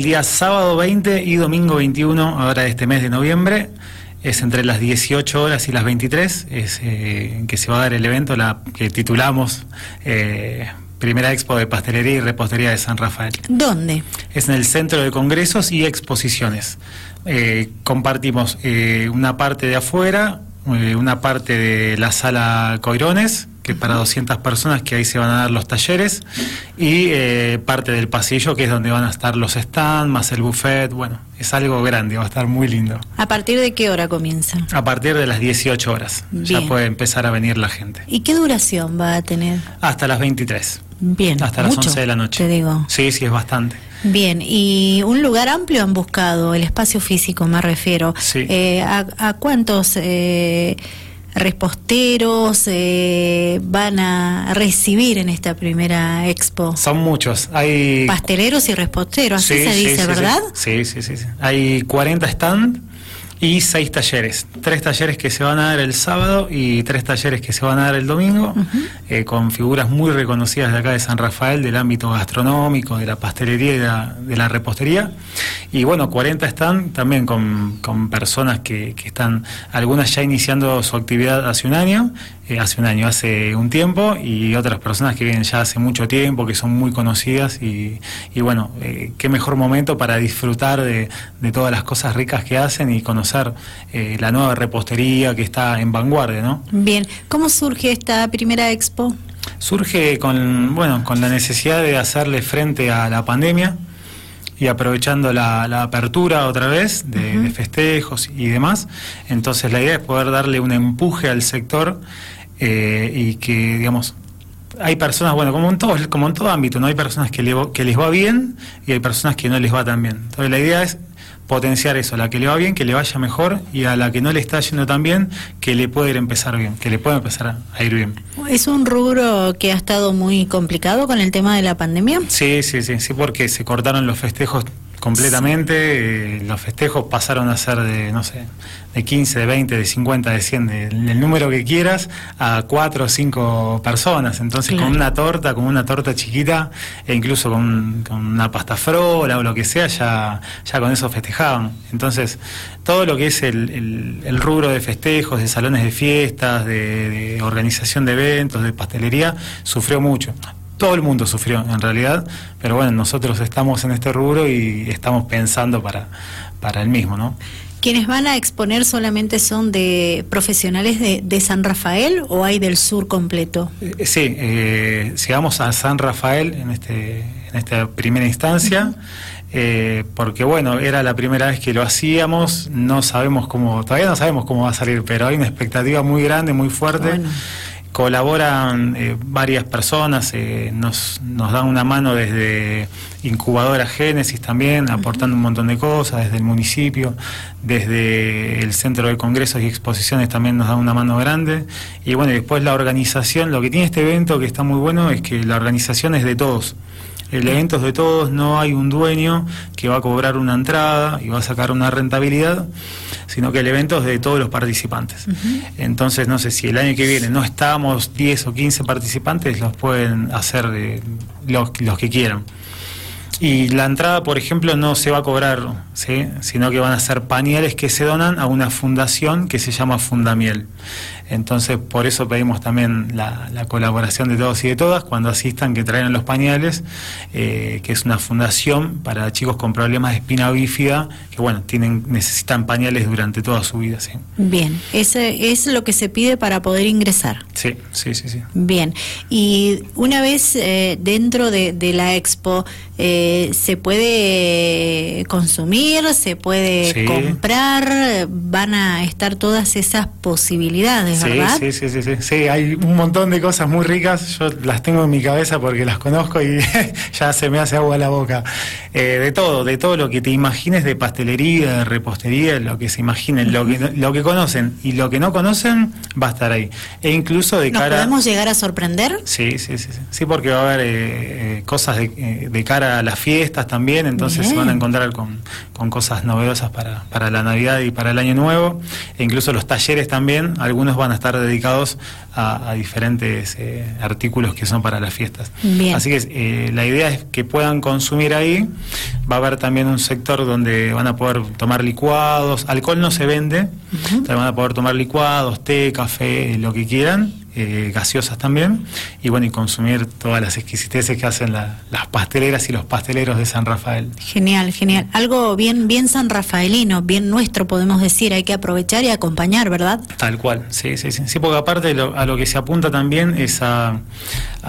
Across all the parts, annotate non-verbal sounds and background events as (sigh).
El día sábado 20 y domingo 21, ahora de este mes de noviembre, es entre las 18 horas y las 23, es eh, que se va a dar el evento la, que titulamos eh, Primera Expo de Pastelería y Repostería de San Rafael. ¿Dónde? Es en el Centro de Congresos y Exposiciones. Eh, compartimos una parte de afuera, una parte de la sala Coirones, que para 200 personas, que ahí se van a dar los talleres, y eh, parte del pasillo, que es donde van a estar los stands, más el buffet. Bueno, es algo grande, va a estar muy lindo. ¿A partir de qué hora comienza? A partir de las 18 horas ya puede empezar a venir la gente. ¿Y qué duración va a tener? Hasta las 23. Bien. Hasta las mucho, 11 de la noche. Te digo. Sí, sí, es bastante. Bien, y un lugar amplio han buscado, el espacio físico me refiero. Sí. Eh, a, a cuántos eh, reposteros eh, van a recibir en esta primera expo? Son muchos. Hay Pasteleros y reposteros, así Sí, se sí, dice, sí, ¿verdad? Sí, sí, sí, sí. Hay 40 stand y 6 talleres. Tres talleres que se van a dar el sábado y tres talleres que se van a dar el domingo, eh, con figuras muy reconocidas de acá de San Rafael, del ámbito gastronómico, de la pastelería y de la, de la repostería. Y bueno, 40 stand también con, con personas que, que están, algunas ya iniciando su actividad hace un año, eh, hace un año, hace un tiempo, y otras personas que vienen ya hace mucho tiempo, que son muy conocidas, y, y bueno, eh, qué mejor momento para disfrutar de, de todas las cosas ricas que hacen y conocer eh, la nueva repostería que está en vanguardia, ¿no? Bien, ¿cómo surge esta primera expo? Surge con, bueno, con la necesidad de hacerle frente a la pandemia y aprovechando la, la apertura otra vez de, de festejos y demás. Entonces la idea es poder darle un empuje al sector eh, y que, digamos, hay personas, bueno, como en todo, como en todo ámbito, ¿no? Hay personas que, le, que les va bien y hay personas que no les va tan bien. Entonces la idea es potenciar eso, a la que le va bien, que le vaya mejor, y a la que no le está yendo tan bien, que le pueda ir empezar bien, que le pueda empezar a ir bien. ¿Es un rubro que ha estado muy complicado con el tema de la pandemia? Sí, sí, sí, sí, porque se cortaron los festejos completamente, eh, los festejos pasaron a ser de, no sé, de 15, de 20, de 50, de 100, de- del número que quieras, a 4 o 5 personas. Entonces, Claro. con una torta, con una torta chiquita, e incluso con, con una pasta frola o lo que sea, ya, ya con eso festejaban. Entonces, todo lo que es el, el- el rubro de festejos, de salones de fiestas, de, de organización de eventos, de pastelería, sufrió mucho. Todo el mundo sufrió en realidad, pero bueno, nosotros estamos en este rubro y estamos pensando para, para el mismo, ¿no? ¿Quienes van a exponer solamente son de profesionales de, de San Rafael o hay del sur completo? Eh, Sí, eh, llegamos a San Rafael en, este, en esta primera instancia, eh, porque bueno, era la primera vez que lo hacíamos, no sabemos cómo, todavía no sabemos cómo va a salir, pero hay una expectativa muy grande, muy fuerte. Bueno. Colaboran eh, varias personas, eh, nos, nos dan una mano desde Incubadora Génesis también, aportando un montón de cosas, desde el municipio, desde el Centro de Congresos y Exposiciones también nos dan una mano grande. Y bueno, después la organización, lo que tiene este evento que está muy bueno es que la organización es de todos. El evento es de todos, no hay un dueño que va a cobrar una entrada y va a sacar una rentabilidad, sino que el evento es de todos los participantes. Entonces, no sé si el año que viene no estamos 10 o 15 participantes, los pueden hacer eh, los, los que quieran. Y la entrada, por ejemplo, no se va a cobrar, ¿sí? sino que van a ser pañales que se donan a una fundación que se llama Fundamiel. Entonces, por eso pedimos también la, la colaboración de todos y de todas cuando asistan que traigan los pañales, eh, que es una fundación para chicos con problemas de espina bífida, que bueno, tienen, necesitan pañales durante toda su vida. Sí, Bien, ese es lo que se pide para poder ingresar. sí, sí, sí. sí. Bien, y una vez eh, dentro de, de la expo, eh, ¿se puede consumir, se puede Sí. comprar? Van a estar todas esas posibilidades, Sí, ¿verdad? sí, sí, sí, sí, sí, hay un montón de cosas muy ricas, yo las tengo en mi cabeza porque las conozco y (laughs) ya se me hace agua la boca. Eh, de todo, de todo lo que te imagines de pastelería, de repostería, lo que se imaginen, lo que, lo que conocen y lo que no conocen va a estar ahí. E incluso de ¿Nos cara... podemos llegar a sorprender? Sí, sí, sí, sí, Sí, porque va a haber eh, eh, cosas de, eh, de cara a las fiestas también, entonces se van a encontrar con, con cosas novedosas para, para la Navidad y para el Año Nuevo, e incluso los talleres también, algunos van van a estar dedicados a, diferentes eh, artículos que son para las fiestas. Así que eh, la idea es que puedan consumir ahí. Va a haber también un sector donde van a poder tomar licuados. Alcohol no se vende, van a poder tomar licuados, té, café, lo que quieran eh, gaseosas también, y bueno, y consumir todas las exquisiteces que hacen las pasteleras y los pasteleros de San Rafael. Genial, genial. Algo bien, bien san rafaelino, bien nuestro podemos decir, hay que aprovechar y acompañar, ¿verdad? Tal cual, sí, sí, sí. Sí, porque aparte a lo que se apunta también es a,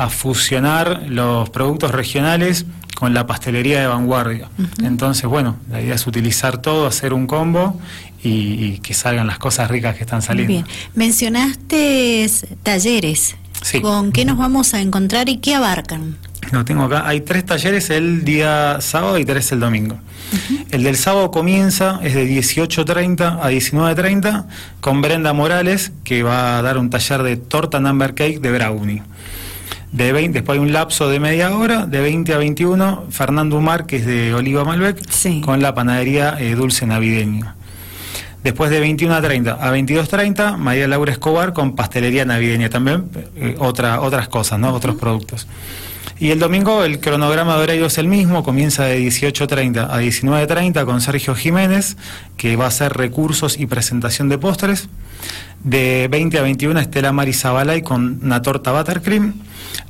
fusionar los productos regionales con la pastelería de vanguardia. Entonces, bueno, la idea es utilizar todo, hacer un combo y, que salgan las cosas ricas que están saliendo. Bien, mencionaste talleres. ¿Con qué nos vamos a encontrar y qué abarcan? No tengo acá. Hay tres talleres el día sábado y tres el domingo. El del sábado comienza, es de 18.30 a 19.30, con Brenda Morales, que va a dar un taller de torta number cake de brownie. De 20, después hay un lapso de media hora, de 20 a 21, Fernando Umar, que es de Oliva Malbec, con la panadería eh, Dulce Navideño. Después de 21 a 30 a 22.30, María Laura Escobar con pastelería navideña también, eh, otra, otras cosas, ¿no? otros productos. Y el domingo el cronograma de horario es el mismo, comienza de 18.30 a 19.30 con Sergio Jiménez, que va a hacer recursos y presentación de postres. De 20 a 21 Estela Marizabalay con una torta buttercream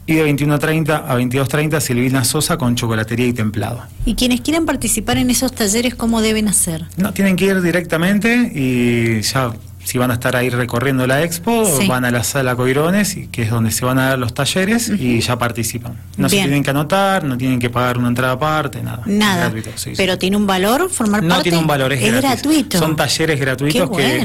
y de 21.30 a 22.30 Silvina Sosa con chocolatería y templado. ¿Y quienes quieran participar en esos talleres, cómo deben hacer? No, tienen que ir directamente y ya si van a estar ahí recorriendo la expo, van a la sala Coirones, que es donde se van a dar los talleres, y ya participan. No se tienen que anotar, no tienen que pagar una entrada aparte, nada. Nada. gratuito, Pero tiene un valor formar parte. No tiene un valor, es, gratuito. Son talleres gratuitos que.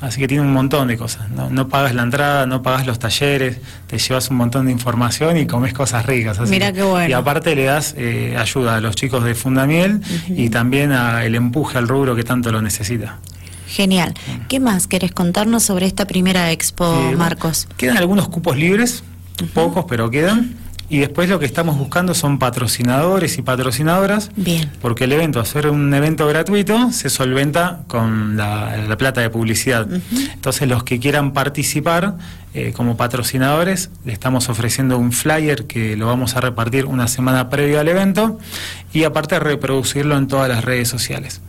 Así que tiene un montón de cosas. ¿no? pagas la entrada, no pagas los talleres, te llevas un montón de información y comes cosas ricas. Mira qué bueno. Y aparte le das eh, ayuda a los chicos de Fundamiel y también a el empuje al rubro que tanto lo necesita. Genial. ¿Qué más querés contarnos sobre esta primera expo, eh, Marcos? Quedan algunos cupos libres, pocos, pero quedan. Y después lo que estamos buscando son patrocinadores y patrocinadoras. Bien. Porque el evento, hacer un evento gratuito, se solventa con la, plata de publicidad. Entonces, los que quieran participar eh, como patrocinadores, le estamos ofreciendo un flyer que lo vamos a repartir una semana previa al evento y aparte reproducirlo en todas las redes sociales.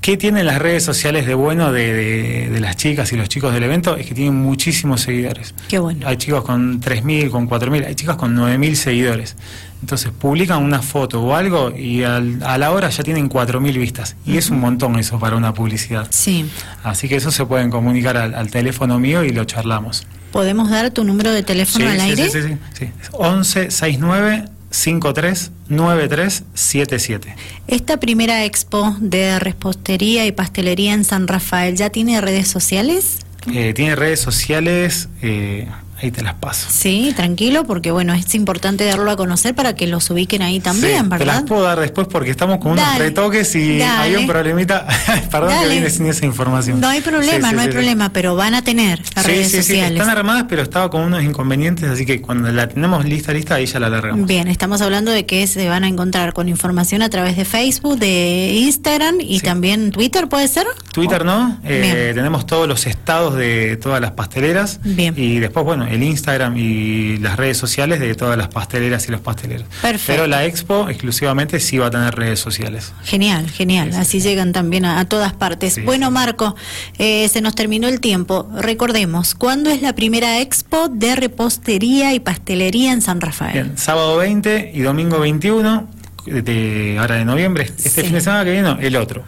¿Qué tienen las redes sociales de bueno de, las chicas y los chicos del evento? Es que tienen muchísimos seguidores. Qué bueno. Hay chicos con 3.000, con 4.000, hay chicas con 9.000 seguidores. Entonces publican una foto o algo y a la hora ya tienen 4.000 vistas. Y es un montón eso para una publicidad. Sí. Así que eso se pueden comunicar al, teléfono mío y lo charlamos. ¿Podemos dar tu número de teléfono al aire? Sí, sí, sí. sí. 11 69 539377. Esta primera expo de repostería y pastelería en San Rafael, ¿ya tiene redes sociales? Eh, tiene redes sociales, eh, ahí te las paso. Sí, tranquilo, porque bueno, es importante darlo a conocer para que los ubiquen ahí también, ¿verdad? Te las puedo dar después porque estamos con unos retoques y hay un problemita. (laughs) Perdón que viene sin esa información. No hay problema, no hay problema, pero van a tener las redes sociales. están armadas, pero estaba con unos inconvenientes, así que cuando la tenemos lista, lista, ahí ya la largamos. Bien, estamos hablando de que se van a encontrar con información a través de Facebook, de Instagram y también Twitter, ¿puede ser? Twitter no, eh, tenemos todos los estados de todas las pasteleras. Bien. Y después, bueno, el Instagram y las redes sociales de todas las pasteleras y los pasteleros. Perfecto. Pero la expo exclusivamente sí va a tener redes sociales. Genial, genial. Así llegan también a, todas partes. bueno, Marco, eh, se nos terminó el tiempo. Recordemos, ¿cuándo es la primera expo de repostería y pastelería en San Rafael? Bien, sábado 20 y domingo 21 de ahora de noviembre, este fin de semana que viene, el otro.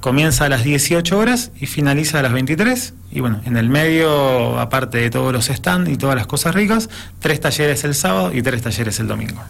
Comienza a las 18 horas y finaliza a las 23. Y bueno, en el medio, aparte de todos los stands y todas las cosas ricas, tres talleres el sábado y tres talleres el domingo.